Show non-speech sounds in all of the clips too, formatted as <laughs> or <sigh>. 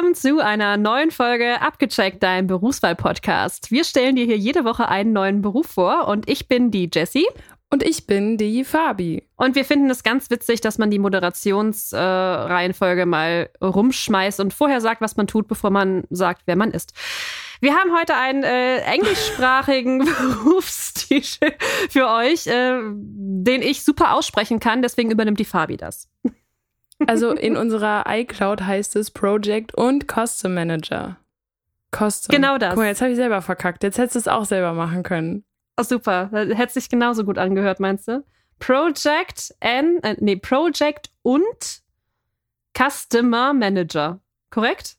willkommen zu einer neuen Folge Abgecheckt, dein Berufswahl-Podcast. Wir stellen dir hier jede Woche einen neuen Beruf vor und ich bin die Jessie. Und ich bin die Fabi. Und wir finden es ganz witzig, dass man die Moderationsreihenfolge äh, mal rumschmeißt und vorher sagt, was man tut, bevor man sagt, wer man ist. Wir haben heute einen äh, englischsprachigen <laughs> Berufstitel für euch, äh, den ich super aussprechen kann, deswegen übernimmt die Fabi das. Also in unserer iCloud heißt es Project und Custom Manager. Custom. Genau das. Guck mal, jetzt habe ich selber verkackt. Jetzt hättest du es auch selber machen können. Oh, super. Hätte sich genauso gut angehört, meinst du? Project and, äh, nee, Project und Customer Manager. Korrekt?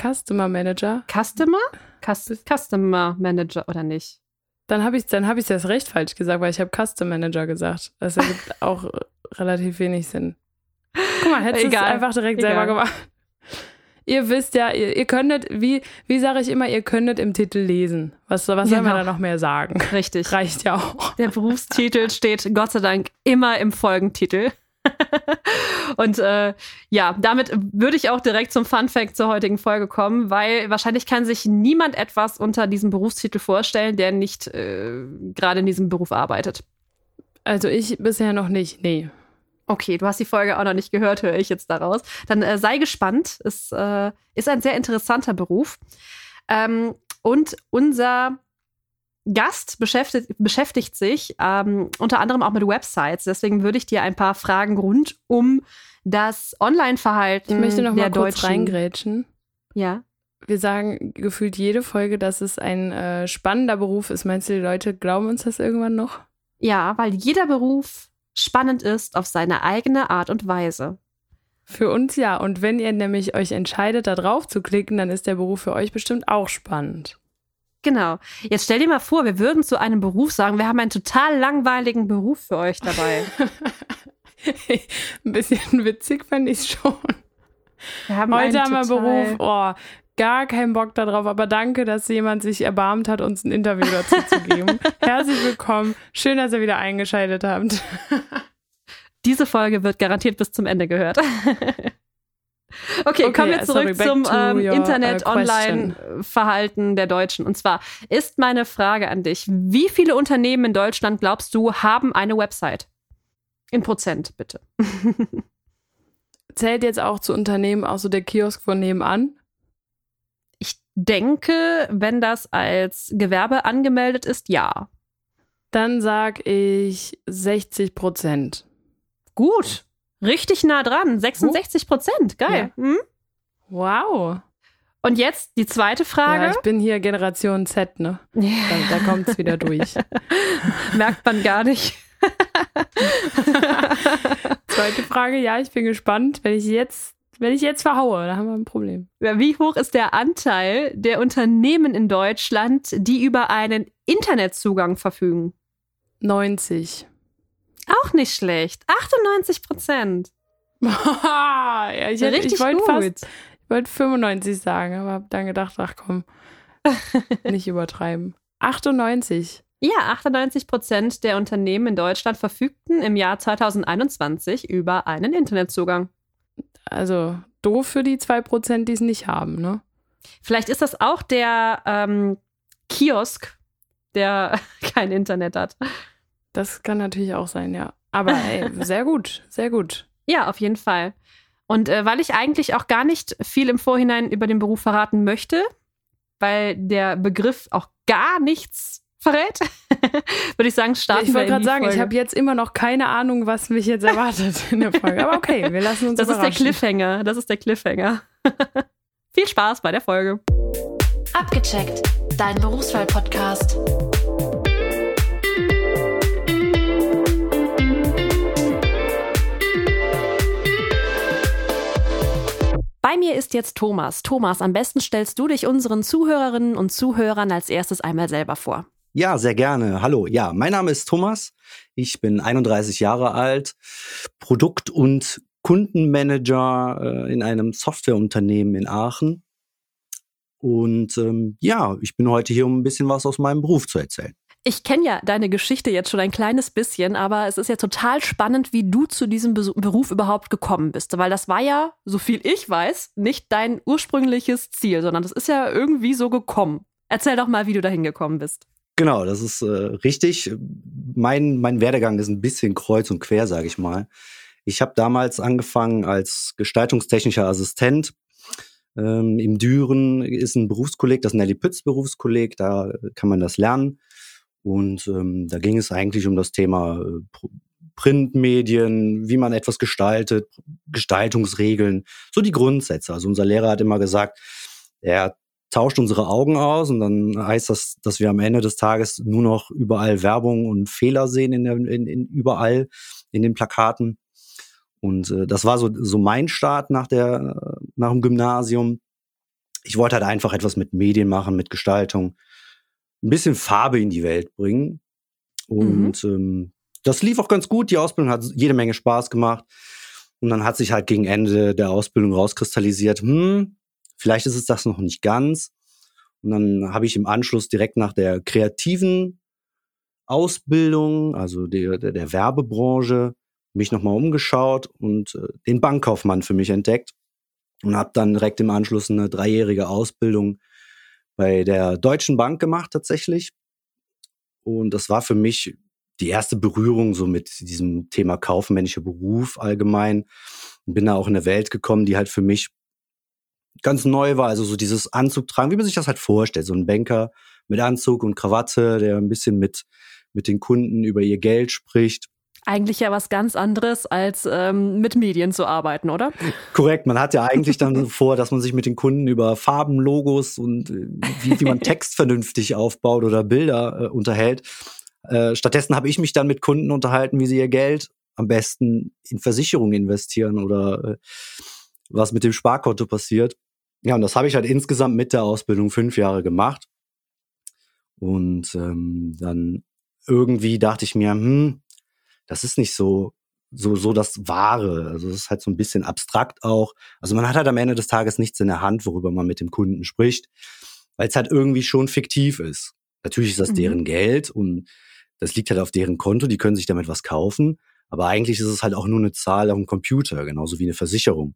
Customer Manager. Customer? Cust Customer Manager oder nicht? Dann habe ich dann habe ich das recht falsch gesagt, weil ich habe Custom Manager gesagt. Das ergibt <laughs> auch relativ wenig Sinn. Guck mal, hättest du es einfach direkt Egal. selber gemacht. Ihr wisst ja, ihr, ihr könntet, wie, wie sage ich immer, ihr könntet im Titel lesen. Was, was soll man genau. da noch mehr sagen? Richtig. Reicht ja auch. Der Berufstitel steht Gott sei Dank immer im Folgentitel. <laughs> und äh, ja, damit würde ich auch direkt zum Fun Fact zur heutigen Folge kommen, weil wahrscheinlich kann sich niemand etwas unter diesem Berufstitel vorstellen, der nicht äh, gerade in diesem Beruf arbeitet. Also ich bisher noch nicht, nee. Okay, du hast die Folge auch noch nicht gehört, höre ich jetzt daraus. Dann äh, sei gespannt. Es äh, ist ein sehr interessanter Beruf. Ähm, und unser Gast beschäftigt, beschäftigt sich ähm, unter anderem auch mit Websites. Deswegen würde ich dir ein paar Fragen rund um das Online-Verhalten. Ich möchte noch mal kurz Deutschen reingrätschen. Ja. Wir sagen gefühlt jede Folge, dass es ein äh, spannender Beruf ist. Meinst du, die Leute glauben uns das irgendwann noch? Ja, weil jeder Beruf spannend ist auf seine eigene Art und Weise. Für uns ja. Und wenn ihr nämlich euch entscheidet, da drauf zu klicken, dann ist der Beruf für euch bestimmt auch spannend. Genau. Jetzt stell dir mal vor, wir würden zu einem Beruf sagen, wir haben einen total langweiligen Beruf für euch dabei. <laughs> Ein bisschen witzig fand ich schon. Haben Heute haben wir einen Beruf, oh, gar keinen Bock darauf, aber danke, dass jemand sich erbarmt hat, uns ein Interview dazu zu geben. <laughs> Herzlich willkommen. Schön, dass ihr wieder eingeschaltet habt. <laughs> Diese Folge wird garantiert bis zum Ende gehört. Okay, <laughs> okay, kommen wir zurück sorry, zum ähm, Internet-Online-Verhalten der Deutschen. Und zwar ist meine Frage an dich: Wie viele Unternehmen in Deutschland glaubst du haben eine Website? In Prozent, bitte. Zählt jetzt auch zu Unternehmen auch so der Kiosk von nebenan? Denke, wenn das als Gewerbe angemeldet ist, ja. Dann sag ich 60 Prozent. Gut. Richtig nah dran. 66 Prozent. Geil. Ja. Hm? Wow. Und jetzt die zweite Frage. Ja, ich bin hier Generation Z, ne? Da, da kommt es wieder durch. <laughs> Merkt man gar nicht. <laughs> zweite Frage, ja, ich bin gespannt. Wenn ich jetzt wenn ich jetzt verhaue, dann haben wir ein Problem. Wie hoch ist der Anteil der Unternehmen in Deutschland, die über einen Internetzugang verfügen? 90. Auch nicht schlecht. 98 Prozent. <laughs> ja, ich, hätte, Richtig ich wollte fast, ich wollte 95 sagen, aber habe dann gedacht, ach komm, <laughs> nicht übertreiben. 98. Ja, 98 Prozent der Unternehmen in Deutschland verfügten im Jahr 2021 über einen Internetzugang. Also doof für die 2%, die es nicht haben, ne? Vielleicht ist das auch der ähm, Kiosk, der <laughs> kein Internet hat. Das kann natürlich auch sein, ja. Aber ey, <laughs> sehr gut, sehr gut. Ja, auf jeden Fall. Und äh, weil ich eigentlich auch gar nicht viel im Vorhinein über den Beruf verraten möchte, weil der Begriff auch gar nichts verrät, <laughs> würde ich sagen, starten ich wir. Ich wollte gerade sagen, Folge. ich habe jetzt immer noch keine Ahnung, was mich jetzt erwartet in der Folge. Aber okay, wir lassen uns Das ist der Cliffhanger. Das ist der Cliffhanger. <laughs> Viel Spaß bei der Folge. Abgecheckt, dein Berufswahl-Podcast. Bei mir ist jetzt Thomas. Thomas, am besten stellst du dich unseren Zuhörerinnen und Zuhörern als erstes einmal selber vor. Ja, sehr gerne. Hallo. Ja, mein Name ist Thomas. Ich bin 31 Jahre alt, Produkt- und Kundenmanager äh, in einem Softwareunternehmen in Aachen. Und ähm, ja, ich bin heute hier, um ein bisschen was aus meinem Beruf zu erzählen. Ich kenne ja deine Geschichte jetzt schon ein kleines bisschen, aber es ist ja total spannend, wie du zu diesem Beruf überhaupt gekommen bist. Weil das war ja, so viel ich weiß, nicht dein ursprüngliches Ziel, sondern das ist ja irgendwie so gekommen. Erzähl doch mal, wie du dahin gekommen bist. Genau, das ist äh, richtig. Mein, mein Werdegang ist ein bisschen kreuz und quer, sage ich mal. Ich habe damals angefangen als gestaltungstechnischer Assistent. Ähm, Im Düren ist ein Berufskolleg, das Nelly Pütz Berufskolleg, da kann man das lernen. Und ähm, da ging es eigentlich um das Thema äh, Printmedien, wie man etwas gestaltet, Gestaltungsregeln, so die Grundsätze. Also unser Lehrer hat immer gesagt, er tauscht unsere Augen aus und dann heißt das, dass wir am Ende des Tages nur noch überall Werbung und Fehler sehen in, der, in, in überall in den Plakaten. Und äh, das war so, so mein Start nach der nach dem Gymnasium. Ich wollte halt einfach etwas mit Medien machen, mit Gestaltung, ein bisschen Farbe in die Welt bringen. Und mhm. ähm, das lief auch ganz gut. Die Ausbildung hat jede Menge Spaß gemacht. Und dann hat sich halt gegen Ende der Ausbildung rauskristallisiert, hm, vielleicht ist es das noch nicht ganz. Und dann habe ich im Anschluss direkt nach der kreativen Ausbildung, also der, der, der Werbebranche, mich nochmal umgeschaut und äh, den Bankkaufmann für mich entdeckt und habe dann direkt im Anschluss eine dreijährige Ausbildung bei der Deutschen Bank gemacht tatsächlich. Und das war für mich die erste Berührung so mit diesem Thema kaufmännischer Beruf allgemein. Bin da auch in eine Welt gekommen, die halt für mich ganz neu war. Also so dieses Anzug tragen, wie man sich das halt vorstellt. So ein Banker mit Anzug und Krawatte, der ein bisschen mit, mit den Kunden über ihr Geld spricht eigentlich ja was ganz anderes, als ähm, mit Medien zu arbeiten, oder? Korrekt. Man hat ja eigentlich dann <laughs> vor, dass man sich mit den Kunden über Farben, Logos und äh, wie, wie man <laughs> Text vernünftig aufbaut oder Bilder äh, unterhält. Äh, stattdessen habe ich mich dann mit Kunden unterhalten, wie sie ihr Geld am besten in Versicherungen investieren oder äh, was mit dem Sparkonto passiert. Ja, und das habe ich halt insgesamt mit der Ausbildung fünf Jahre gemacht. Und ähm, dann irgendwie dachte ich mir, hm, das ist nicht so, so, so das Wahre. Also es ist halt so ein bisschen abstrakt auch. Also man hat halt am Ende des Tages nichts in der Hand, worüber man mit dem Kunden spricht, weil es halt irgendwie schon fiktiv ist. Natürlich ist das mhm. deren Geld und das liegt halt auf deren Konto, die können sich damit was kaufen. Aber eigentlich ist es halt auch nur eine Zahl auf dem Computer, genauso wie eine Versicherung.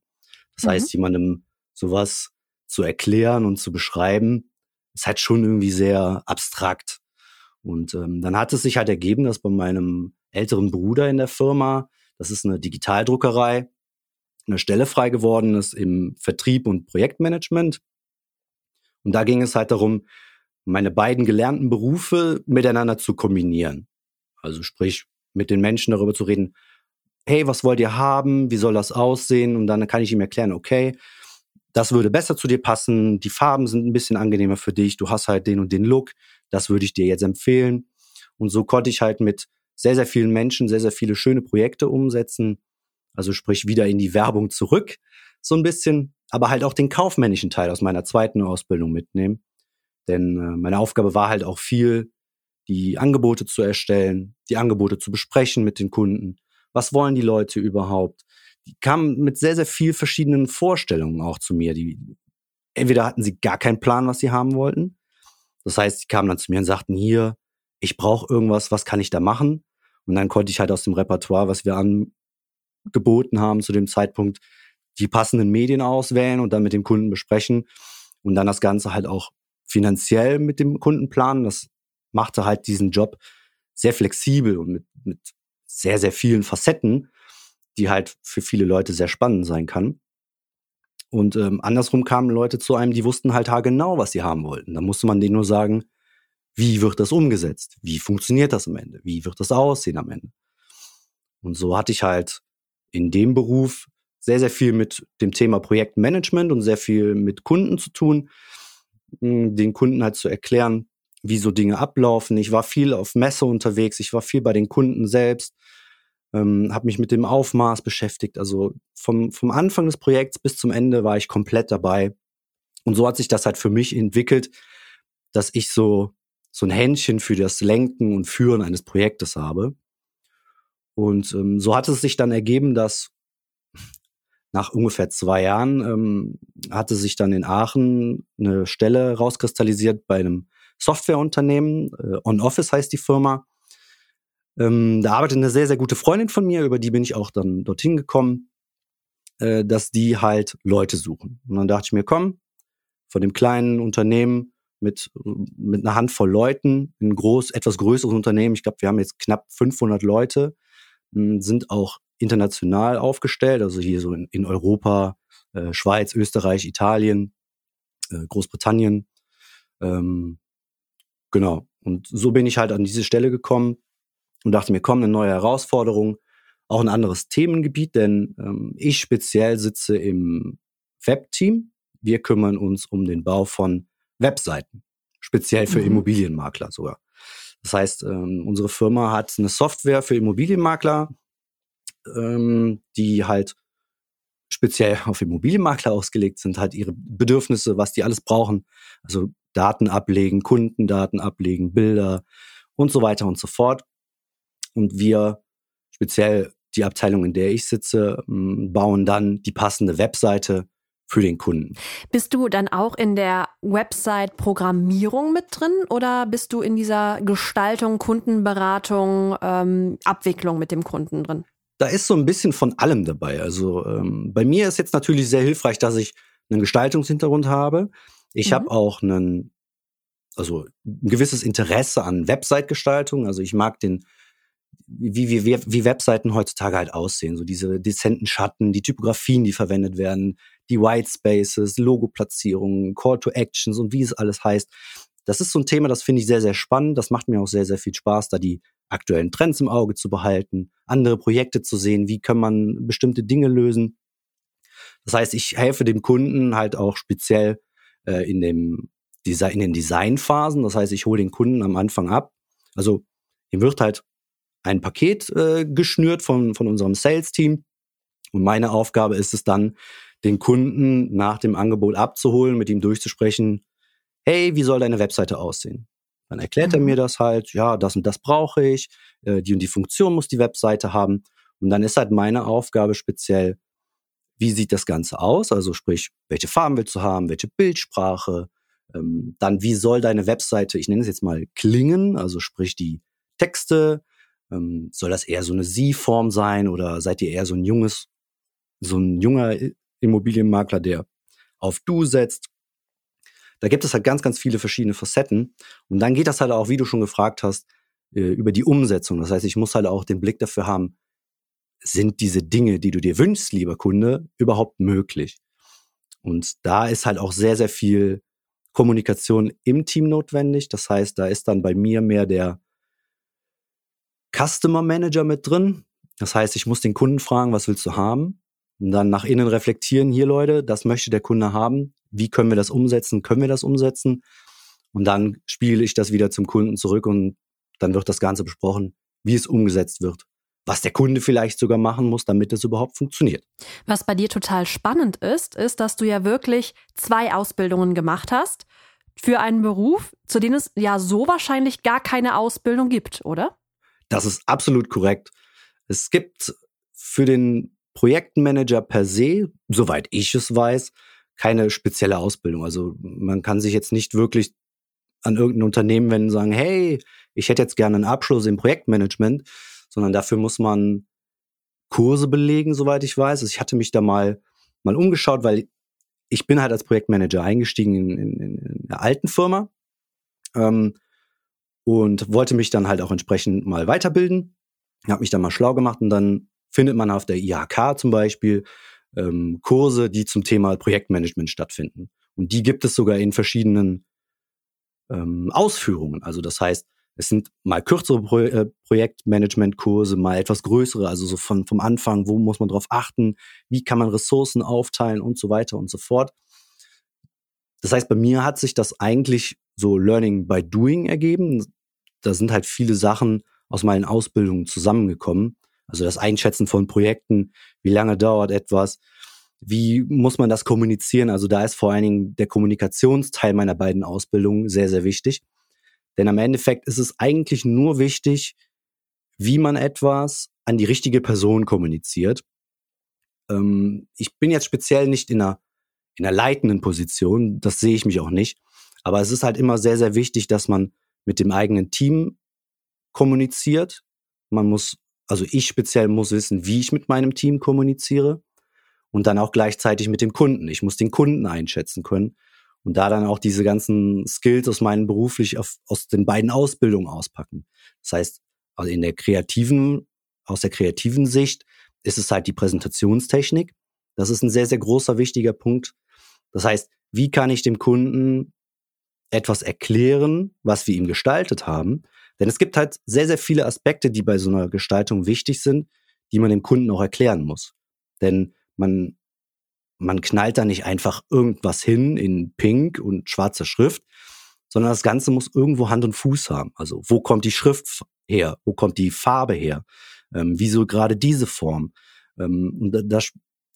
Das mhm. heißt, jemandem sowas zu erklären und zu beschreiben, ist halt schon irgendwie sehr abstrakt. Und ähm, dann hat es sich halt ergeben, dass bei meinem älteren Bruder in der Firma. Das ist eine Digitaldruckerei. Eine Stelle frei geworden ist im Vertrieb und Projektmanagement. Und da ging es halt darum, meine beiden gelernten Berufe miteinander zu kombinieren. Also sprich, mit den Menschen darüber zu reden, hey, was wollt ihr haben? Wie soll das aussehen? Und dann kann ich ihm erklären, okay, das würde besser zu dir passen, die Farben sind ein bisschen angenehmer für dich, du hast halt den und den Look, das würde ich dir jetzt empfehlen. Und so konnte ich halt mit sehr, sehr vielen Menschen sehr, sehr viele schöne Projekte umsetzen. Also sprich wieder in die Werbung zurück, so ein bisschen, aber halt auch den kaufmännischen Teil aus meiner zweiten Ausbildung mitnehmen. Denn äh, meine Aufgabe war halt auch viel, die Angebote zu erstellen, die Angebote zu besprechen mit den Kunden. Was wollen die Leute überhaupt? Die kamen mit sehr, sehr viel verschiedenen Vorstellungen auch zu mir. Die, entweder hatten sie gar keinen Plan, was sie haben wollten. Das heißt, die kamen dann zu mir und sagten, hier, ich brauche irgendwas, was kann ich da machen? Und dann konnte ich halt aus dem Repertoire, was wir angeboten haben zu dem Zeitpunkt, die passenden Medien auswählen und dann mit dem Kunden besprechen und dann das Ganze halt auch finanziell mit dem Kunden planen. Das machte halt diesen Job sehr flexibel und mit, mit sehr, sehr vielen Facetten, die halt für viele Leute sehr spannend sein kann. Und ähm, andersrum kamen Leute zu einem, die wussten halt genau, was sie haben wollten. Da musste man denen nur sagen, wie wird das umgesetzt? Wie funktioniert das am Ende? Wie wird das aussehen am Ende? Und so hatte ich halt in dem Beruf sehr, sehr viel mit dem Thema Projektmanagement und sehr viel mit Kunden zu tun, hm, den Kunden halt zu erklären, wie so Dinge ablaufen. Ich war viel auf Messe unterwegs, ich war viel bei den Kunden selbst, ähm, habe mich mit dem Aufmaß beschäftigt. Also vom, vom Anfang des Projekts bis zum Ende war ich komplett dabei. Und so hat sich das halt für mich entwickelt, dass ich so so ein Händchen für das Lenken und Führen eines Projektes habe. Und ähm, so hat es sich dann ergeben, dass nach ungefähr zwei Jahren ähm, hatte sich dann in Aachen eine Stelle rauskristallisiert bei einem Softwareunternehmen. Äh, On Office heißt die Firma. Ähm, da arbeitet eine sehr, sehr gute Freundin von mir, über die bin ich auch dann dorthin gekommen, äh, dass die halt Leute suchen. Und dann dachte ich mir, komm, von dem kleinen Unternehmen mit, mit einer Handvoll Leuten, ein groß, etwas größeres Unternehmen, ich glaube, wir haben jetzt knapp 500 Leute, sind auch international aufgestellt, also hier so in, in Europa, äh, Schweiz, Österreich, Italien, äh, Großbritannien. Ähm, genau. Und so bin ich halt an diese Stelle gekommen und dachte mir, komm, eine neue Herausforderung, auch ein anderes Themengebiet, denn ähm, ich speziell sitze im Web-Team. Wir kümmern uns um den Bau von Webseiten, speziell für mhm. Immobilienmakler sogar. Das heißt, ähm, unsere Firma hat eine Software für Immobilienmakler, ähm, die halt speziell <laughs> auf Immobilienmakler ausgelegt sind, halt ihre Bedürfnisse, was die alles brauchen. Also Daten ablegen, Kundendaten ablegen, Bilder und so weiter und so fort. Und wir, speziell die Abteilung, in der ich sitze, bauen dann die passende Webseite für den Kunden. Bist du dann auch in der Website-Programmierung mit drin oder bist du in dieser Gestaltung, Kundenberatung, ähm, Abwicklung mit dem Kunden drin? Da ist so ein bisschen von allem dabei. Also ähm, bei mir ist jetzt natürlich sehr hilfreich, dass ich einen Gestaltungshintergrund habe. Ich mhm. habe auch einen, also ein gewisses Interesse an Website-Gestaltung. Also ich mag den wie, wie, wie, Webseiten heutzutage halt aussehen. So diese dezenten Schatten, die Typografien, die verwendet werden, die White Spaces, Logoplatzierungen, Call to Actions und wie es alles heißt. Das ist so ein Thema, das finde ich sehr, sehr spannend. Das macht mir auch sehr, sehr viel Spaß, da die aktuellen Trends im Auge zu behalten, andere Projekte zu sehen, wie kann man bestimmte Dinge lösen. Das heißt, ich helfe dem Kunden halt auch speziell äh, in, dem Design, in den Designphasen. Das heißt, ich hole den Kunden am Anfang ab. Also ihm wird halt ein Paket äh, geschnürt von, von unserem Sales-Team. Und meine Aufgabe ist es dann, den Kunden nach dem Angebot abzuholen, mit ihm durchzusprechen, hey, wie soll deine Webseite aussehen? Dann erklärt mhm. er mir das halt, ja, das und das brauche ich, äh, die und die Funktion muss die Webseite haben. Und dann ist halt meine Aufgabe speziell, wie sieht das Ganze aus? Also sprich, welche Farben willst du haben, welche Bildsprache, ähm, dann wie soll deine Webseite, ich nenne es jetzt mal klingen, also sprich die Texte, ähm, soll das eher so eine Sie-Form sein oder seid ihr eher so ein junges, so ein junger Immobilienmakler, der auf Du setzt? Da gibt es halt ganz, ganz viele verschiedene Facetten. Und dann geht das halt auch, wie du schon gefragt hast, äh, über die Umsetzung. Das heißt, ich muss halt auch den Blick dafür haben, sind diese Dinge, die du dir wünschst, lieber Kunde, überhaupt möglich? Und da ist halt auch sehr, sehr viel Kommunikation im Team notwendig. Das heißt, da ist dann bei mir mehr der Customer Manager mit drin. Das heißt, ich muss den Kunden fragen, was willst du haben? Und dann nach innen reflektieren, hier Leute, das möchte der Kunde haben. Wie können wir das umsetzen? Können wir das umsetzen? Und dann spiele ich das wieder zum Kunden zurück und dann wird das Ganze besprochen, wie es umgesetzt wird. Was der Kunde vielleicht sogar machen muss, damit es überhaupt funktioniert. Was bei dir total spannend ist, ist, dass du ja wirklich zwei Ausbildungen gemacht hast für einen Beruf, zu dem es ja so wahrscheinlich gar keine Ausbildung gibt, oder? Das ist absolut korrekt. Es gibt für den Projektmanager per se, soweit ich es weiß, keine spezielle Ausbildung. Also man kann sich jetzt nicht wirklich an irgendein Unternehmen wenden und sagen, hey, ich hätte jetzt gerne einen Abschluss im Projektmanagement, sondern dafür muss man Kurse belegen, soweit ich weiß. Also ich hatte mich da mal, mal umgeschaut, weil ich bin halt als Projektmanager eingestiegen in, in, in einer alten Firma. Ähm, und wollte mich dann halt auch entsprechend mal weiterbilden. Habe mich dann mal schlau gemacht und dann findet man auf der IHK zum Beispiel ähm, Kurse, die zum Thema Projektmanagement stattfinden. Und die gibt es sogar in verschiedenen ähm, Ausführungen. Also das heißt, es sind mal kürzere Pro äh, Projektmanagement-Kurse, mal etwas größere, also so von, vom Anfang, wo muss man drauf achten, wie kann man Ressourcen aufteilen und so weiter und so fort. Das heißt, bei mir hat sich das eigentlich so Learning by Doing ergeben da sind halt viele Sachen aus meinen Ausbildungen zusammengekommen. Also das Einschätzen von Projekten, wie lange dauert etwas, wie muss man das kommunizieren. Also da ist vor allen Dingen der Kommunikationsteil meiner beiden Ausbildungen sehr, sehr wichtig. Denn am Endeffekt ist es eigentlich nur wichtig, wie man etwas an die richtige Person kommuniziert. Ähm, ich bin jetzt speziell nicht in einer, in einer leitenden Position, das sehe ich mich auch nicht. Aber es ist halt immer sehr, sehr wichtig, dass man mit dem eigenen Team kommuniziert. Man muss, also ich speziell muss wissen, wie ich mit meinem Team kommuniziere und dann auch gleichzeitig mit dem Kunden. Ich muss den Kunden einschätzen können und da dann auch diese ganzen Skills aus meinen beruflich auf, aus den beiden Ausbildungen auspacken. Das heißt, also in der kreativen, aus der kreativen Sicht ist es halt die Präsentationstechnik. Das ist ein sehr, sehr großer, wichtiger Punkt. Das heißt, wie kann ich dem Kunden etwas erklären, was wir ihm gestaltet haben? Denn es gibt halt sehr, sehr viele Aspekte, die bei so einer Gestaltung wichtig sind, die man dem Kunden auch erklären muss. Denn man, man knallt da nicht einfach irgendwas hin in pink und schwarzer Schrift, sondern das Ganze muss irgendwo Hand und Fuß haben. Also wo kommt die Schrift her? Wo kommt die Farbe her? Ähm, wieso gerade diese Form? Ähm, und da,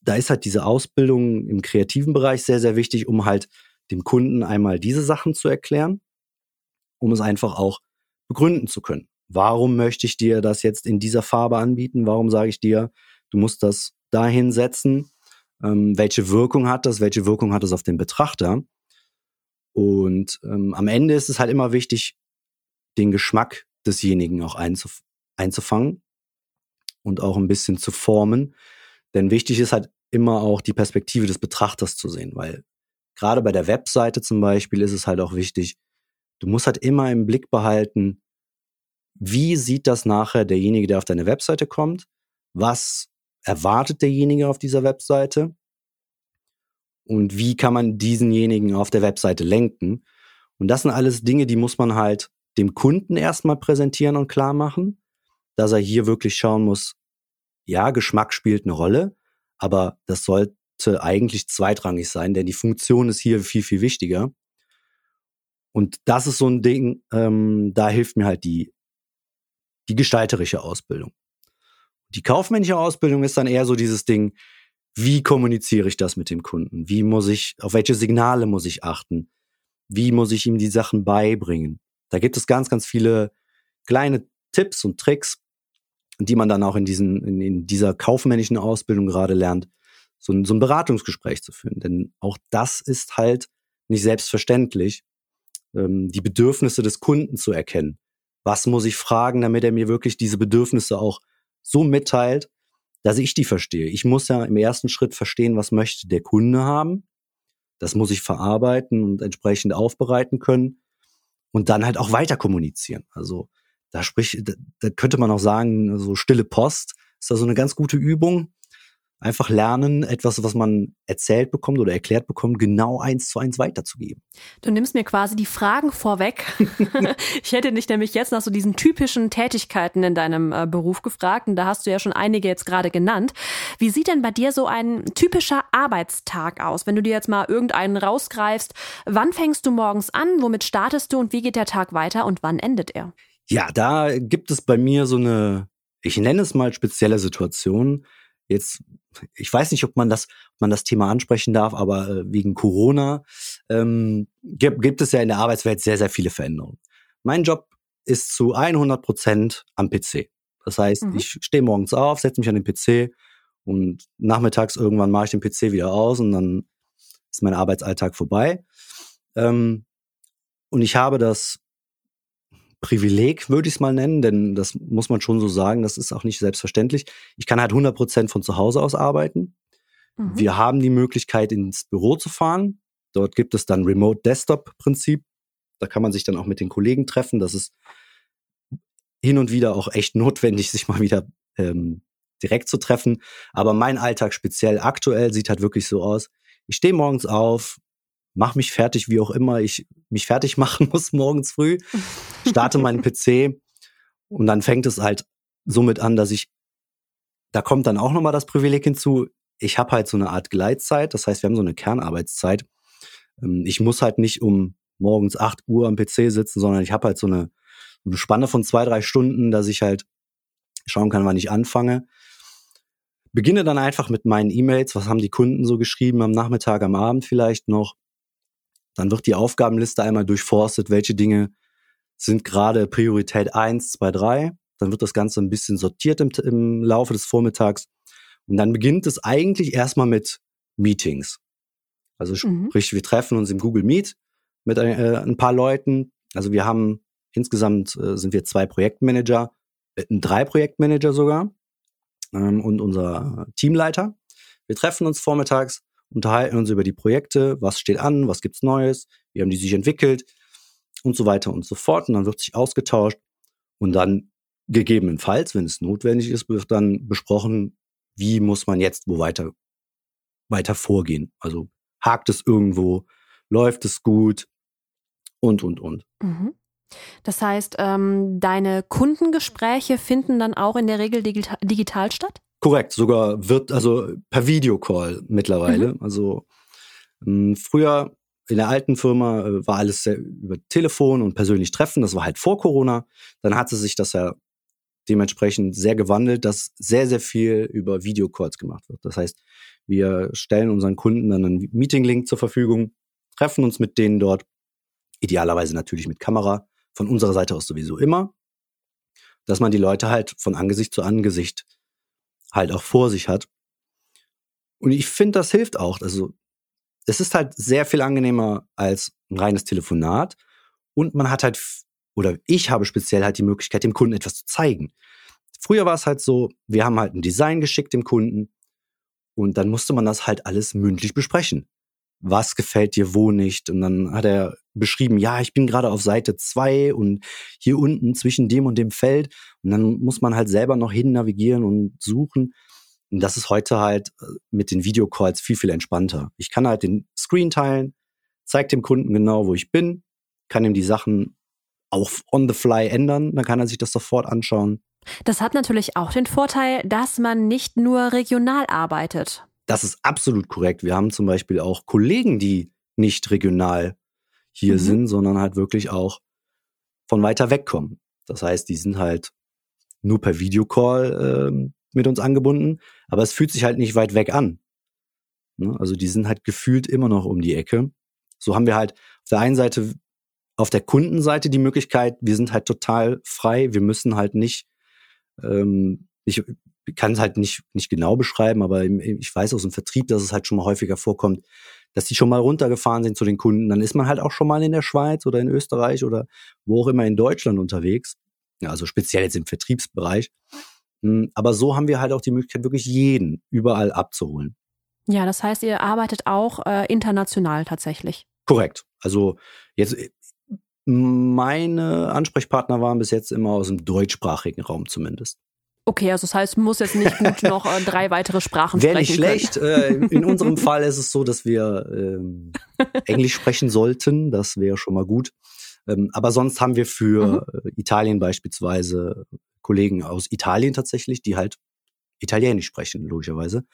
da ist halt diese Ausbildung im kreativen Bereich sehr, sehr wichtig, um halt dem Kunden einmal diese Sachen zu erklären, um es einfach auch begründen zu können. Warum möchte ich dir das jetzt in dieser Farbe anbieten? Warum sage ich dir, du musst das dahin setzen? Ähm, welche Wirkung hat das? Welche Wirkung hat das auf den Betrachter? Und ähm, am Ende ist es halt immer wichtig, den Geschmack desjenigen auch einzuf einzufangen und auch ein bisschen zu formen. Denn wichtig ist halt immer auch die Perspektive des Betrachters zu sehen, weil gerade bei der Webseite zum Beispiel ist es halt auch wichtig, du musst halt immer im Blick behalten, wie sieht das nachher derjenige, der auf deine Webseite kommt? Was erwartet derjenige auf dieser Webseite? Und wie kann man diesenjenigen auf der Webseite lenken? Und das sind alles Dinge, die muss man halt dem Kunden erstmal präsentieren und klar machen, dass er hier wirklich schauen muss, ja, Geschmack spielt eine Rolle, aber das sollte eigentlich zweitrangig sein, denn die Funktion ist hier viel, viel wichtiger. Und das ist so ein Ding, ähm, da hilft mir halt die, die gestalterische Ausbildung. Die kaufmännische Ausbildung ist dann eher so dieses Ding, wie kommuniziere ich das mit dem Kunden? Wie muss ich, auf welche Signale muss ich achten? Wie muss ich ihm die Sachen beibringen? Da gibt es ganz, ganz viele kleine Tipps und Tricks, die man dann auch in, diesen, in, in dieser kaufmännischen Ausbildung gerade lernt, so ein, so ein Beratungsgespräch zu führen. Denn auch das ist halt nicht selbstverständlich, ähm, die Bedürfnisse des Kunden zu erkennen. Was muss ich fragen, damit er mir wirklich diese Bedürfnisse auch so mitteilt, dass ich die verstehe. Ich muss ja im ersten Schritt verstehen, was möchte der Kunde haben. Das muss ich verarbeiten und entsprechend aufbereiten können und dann halt auch weiter kommunizieren. Also da sprich, da, da könnte man auch sagen, so stille Post ist da so eine ganz gute Übung einfach lernen, etwas, was man erzählt bekommt oder erklärt bekommt, genau eins zu eins weiterzugeben. Du nimmst mir quasi die Fragen vorweg. <laughs> ich hätte dich nämlich jetzt nach so diesen typischen Tätigkeiten in deinem äh, Beruf gefragt und da hast du ja schon einige jetzt gerade genannt. Wie sieht denn bei dir so ein typischer Arbeitstag aus? Wenn du dir jetzt mal irgendeinen rausgreifst, wann fängst du morgens an, womit startest du und wie geht der Tag weiter und wann endet er? Ja, da gibt es bei mir so eine, ich nenne es mal spezielle Situation. Jetzt ich weiß nicht, ob man das, ob man das Thema ansprechen darf, aber äh, wegen Corona ähm, gibt, gibt es ja in der Arbeitswelt sehr, sehr viele Veränderungen. Mein Job ist zu 100 Prozent am PC. Das heißt, mhm. ich stehe morgens auf, setze mich an den PC und nachmittags irgendwann mache ich den PC wieder aus und dann ist mein Arbeitsalltag vorbei. Ähm, und ich habe das Privileg, würde ich es mal nennen, denn das muss man schon so sagen, das ist auch nicht selbstverständlich. Ich kann halt 100 Prozent von zu Hause aus arbeiten. Mhm. Wir haben die Möglichkeit, ins Büro zu fahren. Dort gibt es dann Remote Desktop Prinzip. Da kann man sich dann auch mit den Kollegen treffen. Das ist hin und wieder auch echt <laughs> notwendig, sich mal wieder ähm, direkt zu treffen. Aber mein Alltag speziell aktuell sieht halt wirklich so aus. Ich stehe morgens auf, mach mich fertig, wie auch immer ich mich fertig <laughs> machen muss morgens früh, starte meinen <laughs> PC und dann fängt es halt somit an, dass ich, da kommt dann auch nochmal das Privileg hinzu, ich habe halt so eine Art Gleitzeit, das heißt, wir haben so eine Kernarbeitszeit. Ähm, ich muss halt nicht um morgens 8 Uhr am PC sitzen, sondern ich habe halt so eine, eine Spanne von zwei, drei Stunden, dass ich halt schauen kann, wann ich anfange. Beginne dann einfach mit meinen E-Mails, was haben die Kunden so geschrieben am Nachmittag, am Abend vielleicht noch dann wird die Aufgabenliste einmal durchforstet, welche Dinge sind gerade Priorität 1, 2, 3. Dann wird das Ganze ein bisschen sortiert im, im Laufe des Vormittags. Und dann beginnt es eigentlich erstmal mit Meetings. Also mhm. sprich, wir treffen uns im Google Meet, mit äh, ein paar Leuten. Also wir haben insgesamt äh, sind wir zwei Projektmanager, äh, drei Projektmanager sogar ähm, und unser Teamleiter. Wir treffen uns vormittags, unterhalten uns über die Projekte, was steht an, was gibt's Neues, wie haben die sich entwickelt und so weiter und so fort. Und dann wird sich ausgetauscht und dann gegebenenfalls, wenn es notwendig ist, wird dann besprochen, wie muss man jetzt wo weiter, weiter vorgehen. Also hakt es irgendwo, läuft es gut und, und, und. Mhm. Das heißt, ähm, deine Kundengespräche finden dann auch in der Regel digital, digital statt? Korrekt, sogar wird, also per Videocall mittlerweile. Mhm. Also ähm, früher in der alten Firma äh, war alles sehr über Telefon und persönlich treffen. Das war halt vor Corona. Dann hatte sich das ja dementsprechend sehr gewandelt, dass sehr, sehr viel über Videocalls gemacht wird. Das heißt, wir stellen unseren Kunden dann einen Meeting-Link zur Verfügung, treffen uns mit denen dort, idealerweise natürlich mit Kamera, von unserer Seite aus sowieso immer, dass man die Leute halt von Angesicht zu Angesicht halt auch vor sich hat. Und ich finde, das hilft auch. Also es ist halt sehr viel angenehmer als ein reines Telefonat und man hat halt oder ich habe speziell halt die Möglichkeit, dem Kunden etwas zu zeigen. Früher war es halt so, wir haben halt ein Design geschickt dem Kunden und dann musste man das halt alles mündlich besprechen. Was gefällt dir wo nicht? Und dann hat er beschrieben, ja, ich bin gerade auf Seite zwei und hier unten zwischen dem und dem Feld. Und dann muss man halt selber noch hin navigieren und suchen. Und das ist heute halt äh, mit den Videocalls viel, viel entspannter. Ich kann halt den Screen teilen, zeige dem Kunden genau, wo ich bin, kann ihm die Sachen auch on the fly ändern, dann kann er sich das sofort anschauen. Das hat natürlich auch den Vorteil, dass man nicht nur regional arbeitet. Das ist absolut korrekt. Wir haben zum Beispiel auch Kollegen, die nicht regional hier mhm. sind, sondern halt wirklich auch von weiter weg kommen. Das heißt, die sind halt nur per Videocall äh, mit uns angebunden, aber es fühlt sich halt nicht weit weg an. Ne? Also die sind halt gefühlt immer noch um die Ecke. So haben wir halt auf der einen Seite auf der Kundenseite die Möglichkeit, wir sind halt total frei, wir müssen halt nicht, ähm, ich kann es halt nicht, nicht genau beschreiben, aber ich weiß aus dem Vertrieb, dass es halt schon mal häufiger vorkommt, dass die schon mal runtergefahren sind zu den Kunden. Dann ist man halt auch schon mal in der Schweiz oder in Österreich oder wo auch immer in Deutschland unterwegs. Ja, also speziell jetzt im Vertriebsbereich. Hm, aber so haben wir halt auch die Möglichkeit, wirklich jeden überall abzuholen. Ja, das heißt, ihr arbeitet auch äh, international tatsächlich. Korrekt. Also jetzt meine Ansprechpartner waren bis jetzt immer aus dem deutschsprachigen Raum zumindest. Okay, also das heißt, muss jetzt nicht gut <laughs> noch äh, drei weitere Sprachen Wäre sprechen. Wäre nicht schlecht. Äh, in unserem <laughs> Fall ist es so, dass wir ähm, Englisch sprechen sollten. Das wäre schon mal gut. Ähm, aber sonst haben wir für mhm. Italien beispielsweise Kollegen aus Italien tatsächlich, die halt Italienisch sprechen, logischerweise.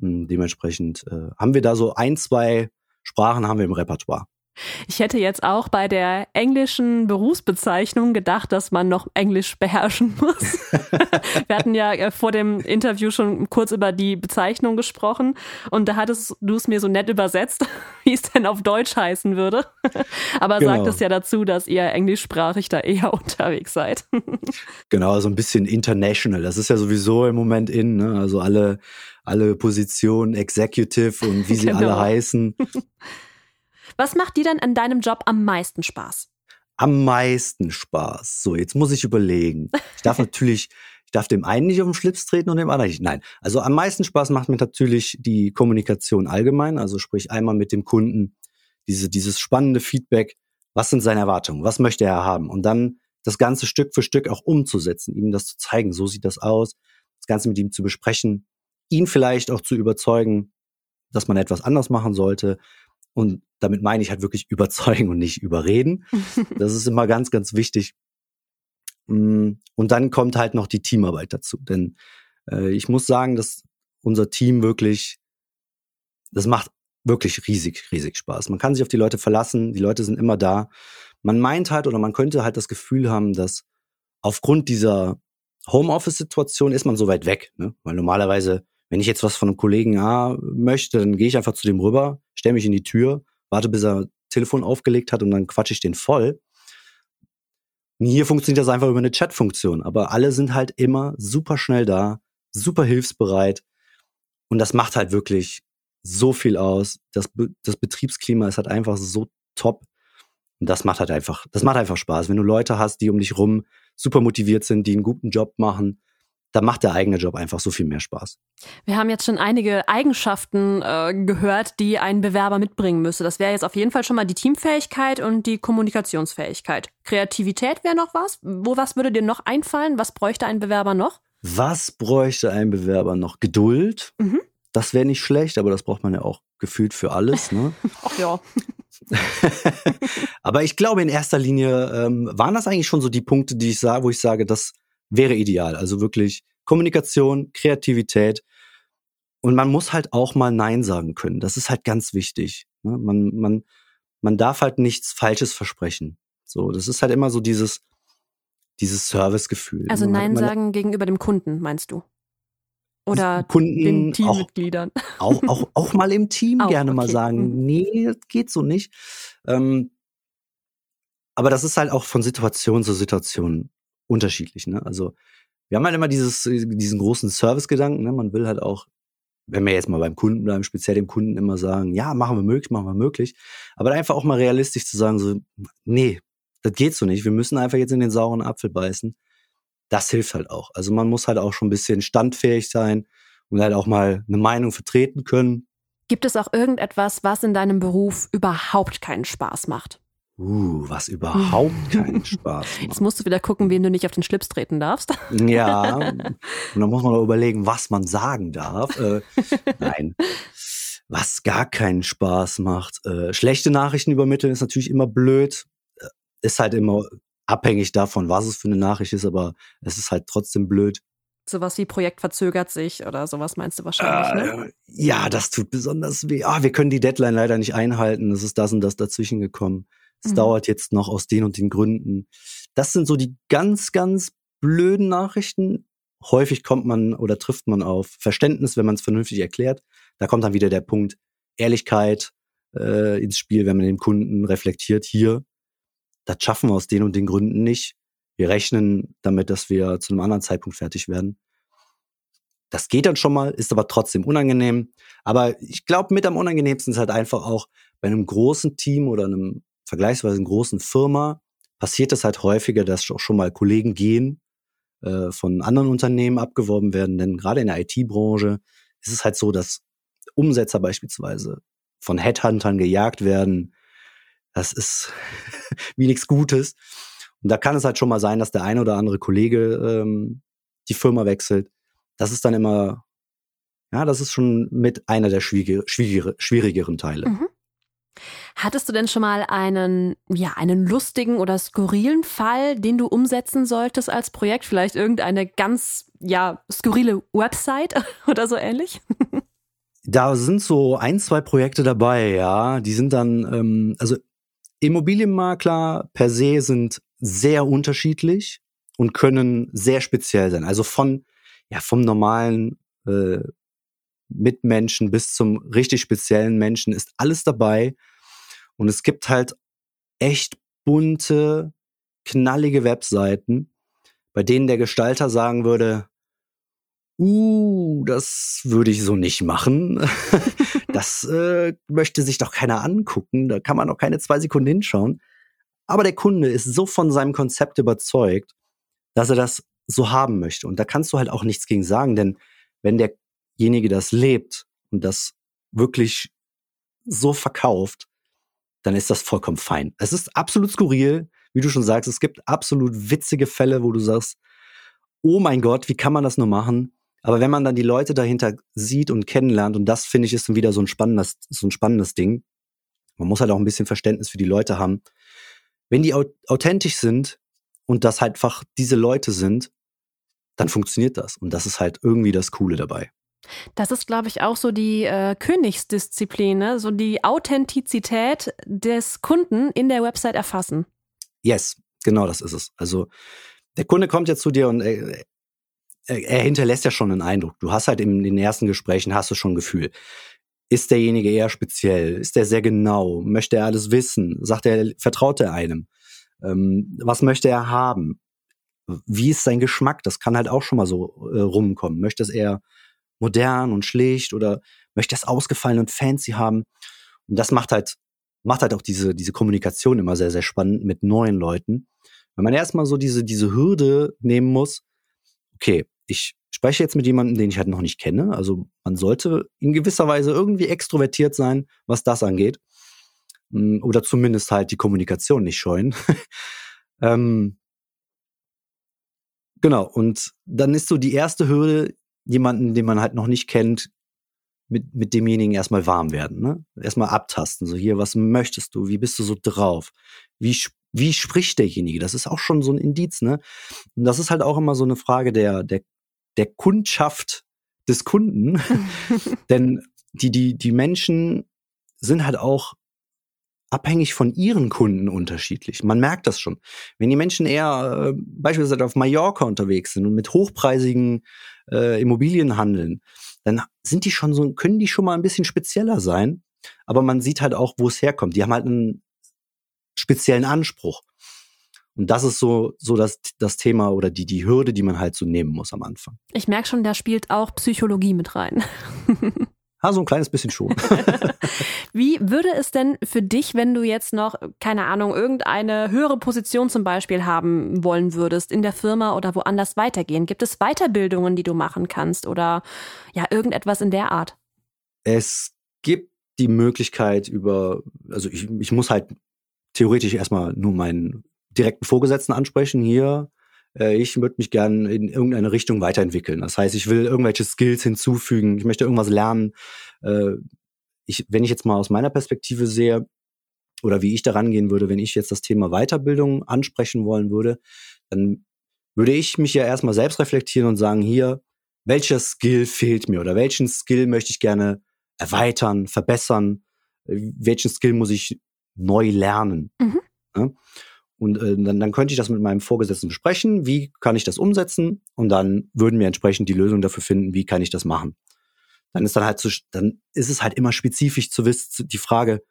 Ähm, dementsprechend äh, haben wir da so ein, zwei Sprachen haben wir im Repertoire. Ich hätte jetzt auch bei der englischen Berufsbezeichnung gedacht, dass man noch Englisch beherrschen <laughs> muss. Wir hatten ja äh, vor dem Interview schon kurz über die Bezeichnung gesprochen und da hattest du es mir so nett übersetzt, <laughs> wie es denn auf Deutsch heißen würde. Aber genau. sagt es ja dazu, dass ihr englischsprachig da eher unterwegs seid. <laughs> Genau, so ein bisschen international. Das ist ja sowieso im Moment in, ne? also alle, alle Positionen, Executive und wie sie genau. alle heißen. Was macht dir denn an deinem Job am meisten Spaß? Am meisten Spaß. So, jetzt muss ich überlegen. Ich darf <laughs> natürlich, ich darf dem einen nicht auf den Schlips treten und dem anderen nicht. Nein. Also am meisten Spaß macht mir natürlich die Kommunikation allgemein. Also sprich einmal mit dem Kunden diese, dieses spannende Feedback. Was sind seine Erwartungen? Was möchte er haben? Und dann das Ganze Stück für Stück auch umzusetzen, ihm das zu zeigen. So sieht das aus. Das Ganze mit ihm zu besprechen, ihn vielleicht auch zu überzeugen, dass man etwas anders machen sollte, und damit meine ich halt wirklich überzeugen und nicht überreden. <laughs> Das ist immer ganz, ganz wichtig. Mm, und dann kommt halt noch die Teamarbeit dazu. Denn äh, ich muss sagen, dass unser Team wirklich, das macht wirklich riesig, riesig Spaß. Man kann sich auf die Leute verlassen, die Leute sind immer da. Man meint halt oder man könnte halt das Gefühl haben, dass aufgrund dieser Homeoffice-Situation ist man so weit weg. Ne? Weil normalerweise wenn ich jetzt was von einem Kollegen A möchte, dann gehe ich einfach zu dem rüber, stelle mich in die Tür, warte, bis er Telefon aufgelegt hat und dann quatsche ich den voll. Hier funktioniert das einfach über eine Chat-Funktion, aber alle sind halt immer super schnell da, super hilfsbereit und das macht halt wirklich so viel aus. Das, das Betriebsklima ist halt einfach so top. Und das macht halt einfach, das macht einfach Spaß. Wenn du Leute hast, die um dich rum super motiviert sind, die einen guten Job machen, dann macht der eigene Job einfach so viel mehr Spaß. Wir haben jetzt schon einige Eigenschaften äh, gehört, die ein Bewerber mitbringen müsste. Das wäre jetzt auf jeden Fall schon mal die Teamfähigkeit und die Kommunikationsfähigkeit. Kreativität wäre noch was. Wo was würde dir noch einfallen? Was bräuchte ein Bewerber noch? Was bräuchte ein Bewerber noch? Geduld. Mhm. Das wäre nicht schlecht, aber das braucht man ja auch gefühlt für alles. Ne? <laughs> Ach ja. <laughs> aber ich glaube, in erster Linie ähm, waren das eigentlich schon so die Punkte, die ich sage, wo ich sage, das wäre ideal. Also wirklich Kommunikation, Kreativität. Und man muss halt auch mal Nein sagen können. Das ist halt ganz wichtig. Ne? Man, man, man darf halt nichts Falsches versprechen. So, das ist halt immer so dieses, dieses Servicegefühl. Also man Nein sagen gegenüber dem Kunden, meinst du? Oder Kunden den Teammitgliedern? <laughs> Auch, auch, auch, auch mal im Team auch, gerne okay. mal sagen, mhm. nee, das geht so nicht. Ähm, aber das ist halt auch von Situation zu Situation unterschiedlich. Ne? Also wir haben halt immer dieses, diesen großen Service-Gedanken. Ne? Man will halt auch, wenn wir jetzt mal beim Kunden bleiben, speziell dem Kunden immer sagen, ja, machen wir möglich, machen wir möglich. Aber einfach auch mal realistisch zu sagen, so, nee, das geht so nicht. Wir müssen einfach jetzt in den sauren Apfel beißen. Das hilft halt auch. Also man muss halt auch schon ein bisschen standfähig sein und halt auch mal eine Meinung vertreten können. Gibt es auch irgendetwas, was in deinem Beruf überhaupt keinen Spaß macht? Uh, was überhaupt keinen <laughs> Spaß macht. Jetzt musst du wieder gucken, wen du nicht auf den Schlips treten darfst. Ja, <laughs> und dann muss man auch überlegen, was man sagen darf. Äh, nein, was gar keinen Spaß macht. Äh, schlechte Nachrichten übermitteln ist natürlich immer blöd. Äh, ist halt immer abhängig davon, was es für eine Nachricht ist, aber es ist halt trotzdem blöd. Sowas wie Projekt verzögert sich oder sowas meinst du wahrscheinlich, ne? Äh, ja, das tut besonders weh. Ah, wir können die Deadline leider nicht einhalten. Es ist das und das dazwischen gekommen. Es mhm. dauert jetzt noch aus den und den Gründen. Das sind so die ganz, ganz blöden Nachrichten. Häufig kommt man oder trifft man auf Verständnis, wenn man es vernünftig erklärt. Da kommt dann wieder der Punkt Ehrlichkeit äh, ins Spiel, wenn man den Kunden reflektiert. Hier, das schaffen wir aus den und den Gründen nicht. Wir rechnen damit, dass wir zu einem anderen Zeitpunkt fertig werden. Das geht dann schon mal, ist aber trotzdem unangenehm. Aber ich glaube, mit am unangenehmsten ist halt einfach auch bei einem großen Team oder einem vergleichsweise großen Firma passiert es halt häufiger, dass auch schon mal Kollegen gehen, äh, von anderen Unternehmen abgeworben werden. Denn gerade in der IT-Branche ist es halt so, dass Umsetzer beispielsweise von Headhuntern gejagt werden. Das ist <laughs> wie nichts Gutes. Und da kann es halt schon mal sein, dass der eine oder andere Kollege ähm, die Firma wechselt. Das ist dann immer, ja, das ist schon mit einer der schwierigere, schwierigere, schwierigeren Teile. Mhm. Hattest du denn schon mal einen, ja, einen lustigen oder skurrilen Fall, den du umsetzen solltest als Projekt? Vielleicht irgendeine ganz, ja, skurrile Website <laughs> oder so ähnlich? Da sind so ein, zwei Projekte dabei, ja. Die sind dann, ähm, also Immobilienmakler per se sind sehr unterschiedlich und können sehr speziell sein. Also von, ja, vom normalen äh, Mitmenschen bis zum richtig speziellen Menschen ist alles dabei. Und es gibt halt echt bunte, knallige Webseiten, bei denen der Gestalter sagen würde, uh, das würde ich so nicht machen. <laughs> das äh, möchte sich doch keiner angucken. Da kann man noch keine zwei Sekunden hinschauen. Aber der Kunde ist so von seinem Konzept überzeugt, dass er das so haben möchte. Und da kannst du halt auch nichts gegen sagen, denn wenn derjenige das lebt und das wirklich so verkauft, dann ist das vollkommen fein. Es ist absolut skurril, wie du schon sagst. Es gibt absolut witzige Fälle, wo du sagst, oh mein Gott, wie kann man das nur machen? Aber wenn man dann die Leute dahinter sieht und kennenlernt, und das finde ich ist dann wieder so ein spannendes, so ein spannendes Ding. Man muss halt auch ein bisschen Verständnis für die Leute haben. Wenn die authentisch sind und das halt einfach diese Leute sind, dann funktioniert das. Und das ist halt irgendwie das Coole dabei. Das ist, glaube ich, auch so die äh, Königsdisziplin, ne? so die Authentizität des Kunden in der Website erfassen. Yes, genau das ist es. Also der Kunde kommt ja zu dir und er, er hinterlässt ja schon einen Eindruck. Du hast halt in den ersten Gesprächen hast du schon ein Gefühl. Ist derjenige eher speziell? Ist er sehr genau? Möchte er alles wissen? Sagt er, vertraut er einem? Ähm, was möchte er haben? Wie ist sein Geschmack? Das kann halt auch schon mal so äh, rumkommen. Möchte es eher modern und schlicht oder möchte es ausgefallen und fancy haben. Und das macht halt macht halt auch diese, diese Kommunikation immer sehr, sehr spannend mit neuen Leuten. Wenn man erstmal so diese, diese Hürde nehmen muss, okay, ich spreche jetzt mit jemandem, den ich halt noch nicht kenne. Also man sollte in gewisser Weise irgendwie extrovertiert sein, was das angeht. Mm, oder zumindest halt die Kommunikation nicht scheuen. <laughs> ähm, genau, und dann ist so die erste Hürde, jemanden, den man halt noch nicht kennt, mit, mit demjenigen erstmal warm werden, ne? Erstmal abtasten. So hier, was möchtest du? Wie bist du so drauf? Wie, wie spricht derjenige? Das ist auch schon so ein Indiz, ne? Und das ist halt auch immer so eine Frage der, der, der Kundschaft des Kunden. <laughs> Denn die, die, die Menschen sind halt auch abhängig von ihren Kunden unterschiedlich. Man merkt das schon. Wenn die Menschen eher äh, beispielsweise auf Mallorca unterwegs sind und mit hochpreisigen äh, Immobilien handeln, dann sind die schon so, können die schon mal ein bisschen spezieller sein. Aber man sieht halt auch, wo es herkommt. Die haben halt einen speziellen Anspruch. Und das ist so, so das, das Thema oder die, die Hürde, die man halt so nehmen muss am Anfang. Ich merke schon, da spielt auch Psychologie mit rein. <laughs> Ja, so ein kleines bisschen schon. <laughs> <laughs> Wie würde es denn für dich, wenn du jetzt noch, keine Ahnung, irgendeine höhere Position zum Beispiel haben wollen würdest in der Firma oder woanders weitergehen? Gibt es Weiterbildungen, die du machen kannst oder ja, irgendetwas in der Art? Es gibt die Möglichkeit über, also ich, ich muss halt theoretisch erstmal nur meinen direkten Vorgesetzten ansprechen hier ich würde mich gern in irgendeine Richtung weiterentwickeln. Das heißt, ich will irgendwelche Skills hinzufügen, ich möchte irgendwas lernen. Äh, ich, wenn ich jetzt mal aus meiner Perspektive sehe, oder wie ich da rangehen würde, wenn ich jetzt das Thema Weiterbildung ansprechen wollen würde, dann würde ich mich ja erstmal selbst reflektieren und sagen, hier, welcher Skill fehlt mir oder welchen Skill möchte ich gerne erweitern, verbessern, äh, welchen Skill muss ich neu lernen. Mhm. Ja? Und äh, dann, dann könnte ich das mit meinem Vorgesetzten besprechen, wie kann ich das umsetzen und dann würden wir entsprechend die Lösung dafür finden, wie kann ich das machen. Dann ist dann halt so, dann ist es halt immer spezifisch zu wissen, die Frage,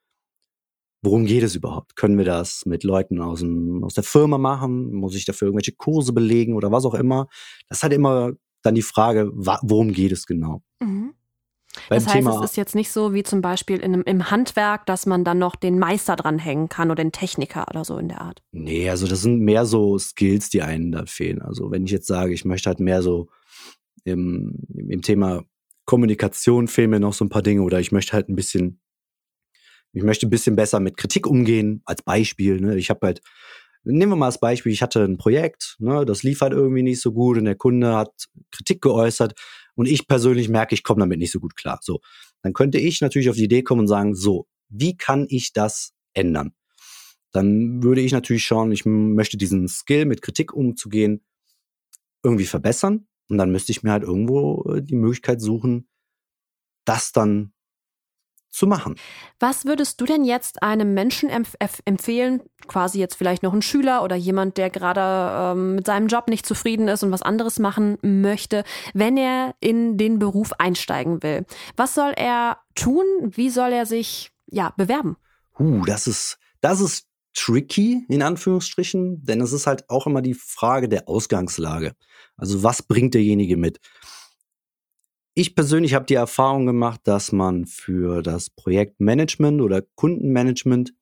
worum geht es überhaupt? Können wir das mit Leuten aus, dem, aus der Firma machen? Muss ich dafür irgendwelche Kurse belegen oder was auch immer? Das ist halt immer dann die Frage, worum geht es genau? Mhm. Beim das heißt, Thema, es ist jetzt nicht so wie zum Beispiel in, im Handwerk, dass man dann noch den Meister dranhängen kann oder den Techniker oder so in der Art. Nee, also das sind mehr so Skills, die einen da fehlen. Also wenn ich jetzt sage, ich möchte halt mehr so im, im Thema Kommunikation fehlen mir noch so ein paar Dinge oder ich möchte halt ein bisschen, ich möchte ein bisschen besser mit Kritik umgehen, als Beispiel. Ne? Ich habe halt, nehmen wir mal als Beispiel, ich hatte ein Projekt, ne, das lief halt irgendwie nicht so gut und der Kunde hat Kritik geäußert und ich persönlich merke, ich komme damit nicht so gut klar. So, dann könnte ich natürlich auf die Idee kommen und sagen, so, wie kann ich das ändern? Dann würde ich natürlich schauen, ich möchte diesen Skill mit Kritik umzugehen irgendwie verbessern und dann müsste ich mir halt irgendwo äh, die Möglichkeit suchen, das dann zu machen. Was würdest du denn jetzt einem Menschen empf empfehlen, quasi jetzt vielleicht noch ein Schüler oder jemand, der gerade ähm, mit seinem Job nicht zufrieden ist und was anderes machen möchte, wenn er in den Beruf einsteigen will? Was soll er tun? Wie soll er sich ja bewerben? Uh, das ist das ist tricky in Anführungsstrichen, denn es ist halt auch immer die Frage der Ausgangslage. Also was bringt derjenige mit? Ich persönlich habe die Erfahrung gemacht, dass man für das Projektmanagement oder Kundenmanagement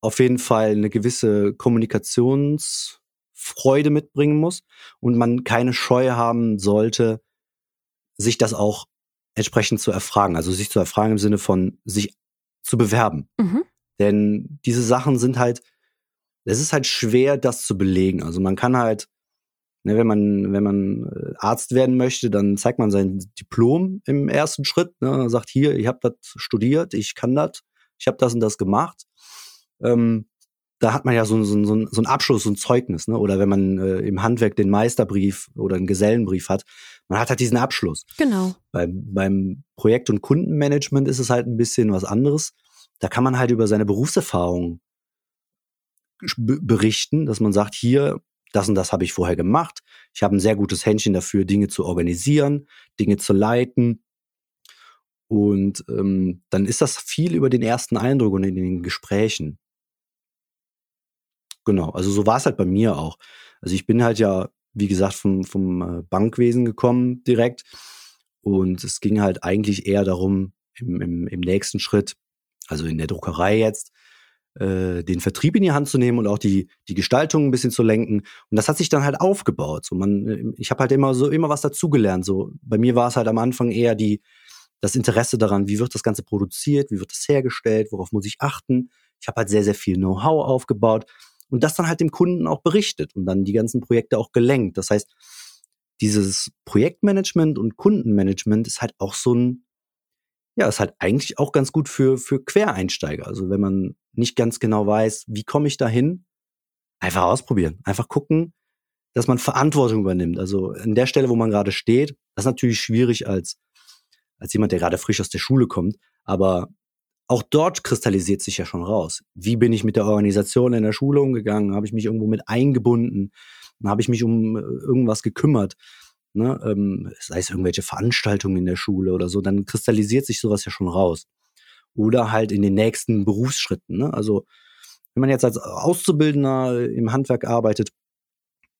auf jeden Fall eine gewisse Kommunikationsfreude mitbringen muss und man keine Scheu haben sollte, sich das auch entsprechend zu erfragen. Also sich zu erfragen im Sinne von sich zu bewerben. Mhm. Denn diese Sachen sind halt, es ist halt schwer, das zu belegen. Also man kann halt Ne, wenn man, wenn man äh, Arzt werden möchte, dann zeigt man sein Diplom im ersten Schritt. Ne, sagt hier, ich habe das studiert, ich kann das, ich habe das und das gemacht. Ähm, da hat man ja so, so, so, so einen Abschluss, so ein Zeugnis. Ne? Oder wenn man äh, im Handwerk den Meisterbrief oder einen Gesellenbrief hat, man hat halt diesen Abschluss. Genau. Beim, beim Projekt- und Kundenmanagement ist es halt ein bisschen was anderes. Da kann man halt über seine Berufserfahrung berichten, dass man sagt, hier, das und das habe ich vorher gemacht. Ich habe ein sehr gutes Händchen dafür, Dinge zu organisieren, Dinge zu leiten. Und ähm, dann ist das viel über den ersten Eindruck und in den Gesprächen. Genau, also so war es halt bei mir auch. Also ich bin halt ja, wie gesagt, vom, vom äh, Bankwesen gekommen direkt. Und es ging halt eigentlich eher darum, im, im, im nächsten Schritt also in der Druckerei jetzt, den Vertrieb in die Hand zu nehmen und auch die, die Gestaltung ein bisschen zu lenken. Und das hat sich dann halt aufgebaut. So man, äh, ich habe halt immer so immer was dazugelernt. So bei mir war es halt am Anfang eher die das Interesse daran, wie wird das Ganze produziert, wie wird das hergestellt, worauf muss ich achten. Ich habe halt sehr, sehr viel Know-how aufgebaut und das dann halt dem Kunden auch berichtet und dann die ganzen Projekte auch gelenkt. Das heißt, dieses Projektmanagement und Kundenmanagement ist halt auch so ein, ja, ist halt eigentlich auch ganz gut für, für Quereinsteiger. Also wenn man nicht ganz genau weiß, wie komme ich da hin, einfach ausprobieren. Einfach gucken, dass man Verantwortung übernimmt. Also an der Stelle, wo man gerade steht, das ist natürlich schwierig als als jemand, der gerade frisch aus der Schule kommt. Aber auch dort kristallisiert sich ja schon raus. Wie bin ich mit der Organisation in der Schule umgegangen? Habe ich mich irgendwo mit eingebunden? Habe ich mich um äh, irgendwas gekümmert? Ne? Ähm, sei es irgendwelche Veranstaltungen in der Schule oder so, dann kristallisiert sich sowas ja schon raus. Oder halt in den nächsten Berufsschritten. Ne? Also wenn man jetzt als Auszubildender im Handwerk arbeitet,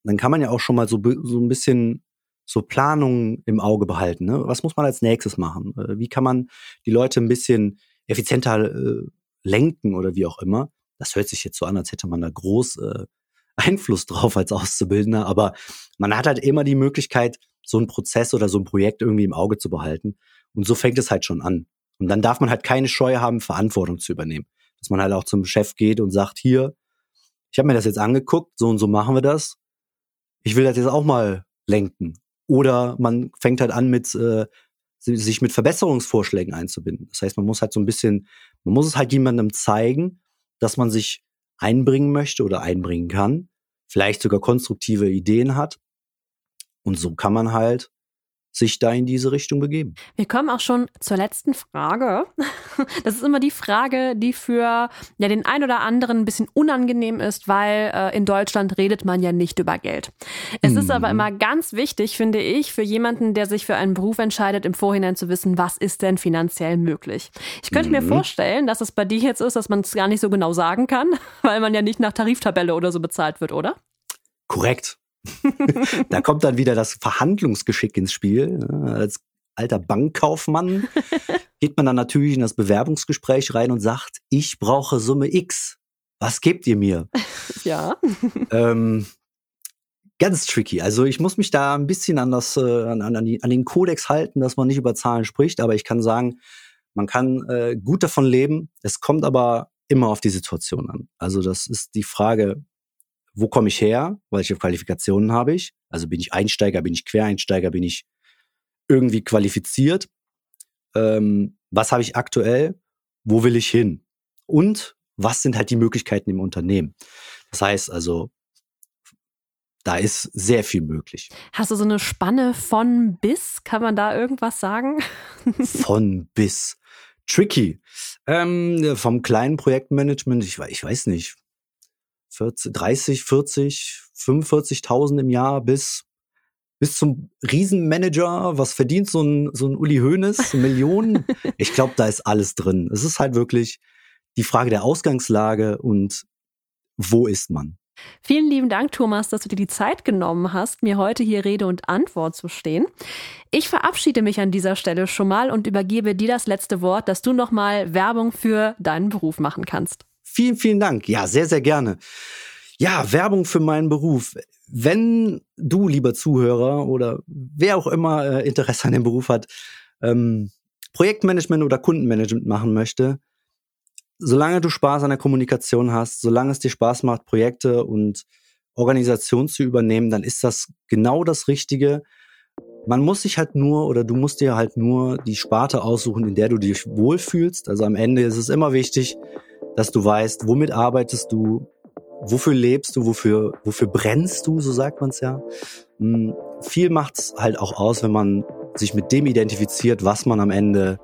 dann kann man ja auch schon mal so, so ein bisschen so Planungen im Auge behalten. Ne? Was muss man als nächstes machen? Äh, wie kann man die Leute ein bisschen effizienter äh, lenken oder wie auch immer? Das hört sich jetzt so an, als hätte man da groß äh, Einfluss drauf als Auszubildender, aber man hat halt immer die Möglichkeit, so einen Prozess oder so ein Projekt irgendwie im Auge zu behalten. Und so fängt es halt schon an. Und dann darf man halt keine Scheu haben, Verantwortung zu übernehmen. Dass man halt auch zum Chef geht und sagt, hier, ich habe mir das jetzt angeguckt, so und so machen wir das. Ich will das jetzt auch mal lenken. Oder man fängt halt an mit äh, sich mit Verbesserungsvorschlägen einzubinden. Das heißt, man muss halt so ein bisschen, man muss es halt jemandem zeigen, dass man sich einbringen möchte oder einbringen kann, vielleicht sogar konstruktive Ideen hat. Und so kann man halt sich da in diese Richtung begeben. Wir kommen auch schon zur letzten Frage. <laughs> Das ist immer die Frage, die für ja, den ein oder anderen ein bisschen unangenehm ist, weil äh, in Deutschland redet man ja nicht über Geld. Es mhm. ist aber mhm. immer ganz wichtig, finde ich, für jemanden, der sich für einen Beruf entscheidet, im Vorhinein zu wissen, was ist denn finanziell möglich. Ich könnte mhm. mir vorstellen, dass es bei dir jetzt ist, dass man es gar nicht so genau sagen kann, <laughs> weil man ja nicht nach Tariftabelle oder so bezahlt wird, oder? Korrekt. <laughs> da kommt dann wieder das Verhandlungsgeschick ins Spiel. Als alter Bankkaufmann <laughs> geht man dann natürlich in das Bewerbungsgespräch rein und sagt, ich brauche Summe X. Was gebt ihr mir? <laughs> Ja. Ähm, ganz tricky. Also ich muss mich da ein bisschen an, das, äh, an, an, die, an den Kodex halten, dass man nicht über Zahlen spricht, aber ich kann sagen, man kann äh, gut davon leben. Es kommt aber immer auf die Situation an. Also das ist die Frage, wo komme ich her, welche Qualifikationen habe ich, also bin ich Einsteiger, bin ich Quereinsteiger, bin ich irgendwie qualifiziert, ähm, was habe ich aktuell, wo will ich hin und was sind halt die Möglichkeiten im Unternehmen. Das heißt also, da ist sehr viel möglich. Hast du so eine Spanne von bis? Kann man da irgendwas sagen? <laughs> von bis. Tricky. Ähm, vom kleinen Projektmanagement, ich, ich weiß nicht, 40, 30, 40, 45.000 im Jahr bis bis zum Riesenmanager, was verdient so ein, so ein Uli Hoeneß, Millionen? <laughs> ich glaube, da ist alles drin. Es ist halt wirklich die Frage der Ausgangslage und wo ist man? Vielen lieben Dank, Thomas, dass du dir die Zeit genommen hast, mir heute hier Rede und Antwort zu stehen. Ich verabschiede mich an dieser Stelle schon mal und übergebe dir das letzte Wort, dass du nochmal Werbung für deinen Beruf machen kannst. Vielen, vielen Dank. Ja, sehr, sehr gerne. Ja, Werbung für meinen Beruf. Wenn du, lieber Zuhörer oder wer auch immer äh, Interesse an dem Beruf hat, ähm, Projektmanagement oder Kundenmanagement machen möchte, solange du Spaß an der Kommunikation hast, solange es dir Spaß macht, Projekte und Organisation zu übernehmen, dann ist das genau das Richtige. Man muss sich halt nur oder du musst dir halt nur die Sparte aussuchen, in der du dich wohlfühlst. Also am Ende ist es immer wichtig, dass du weißt, womit arbeitest du, wofür lebst du, wofür, wofür brennst du, so sagt man es ja. Hm, viel macht's halt auch aus, wenn man sich mit dem identifiziert, was man am Ende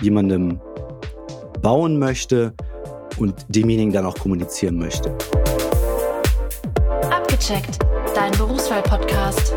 jemandem bauen möchte und demjenigen dann auch kommunizieren möchte. Abgecheckt, dein Berufswahl-Podcast.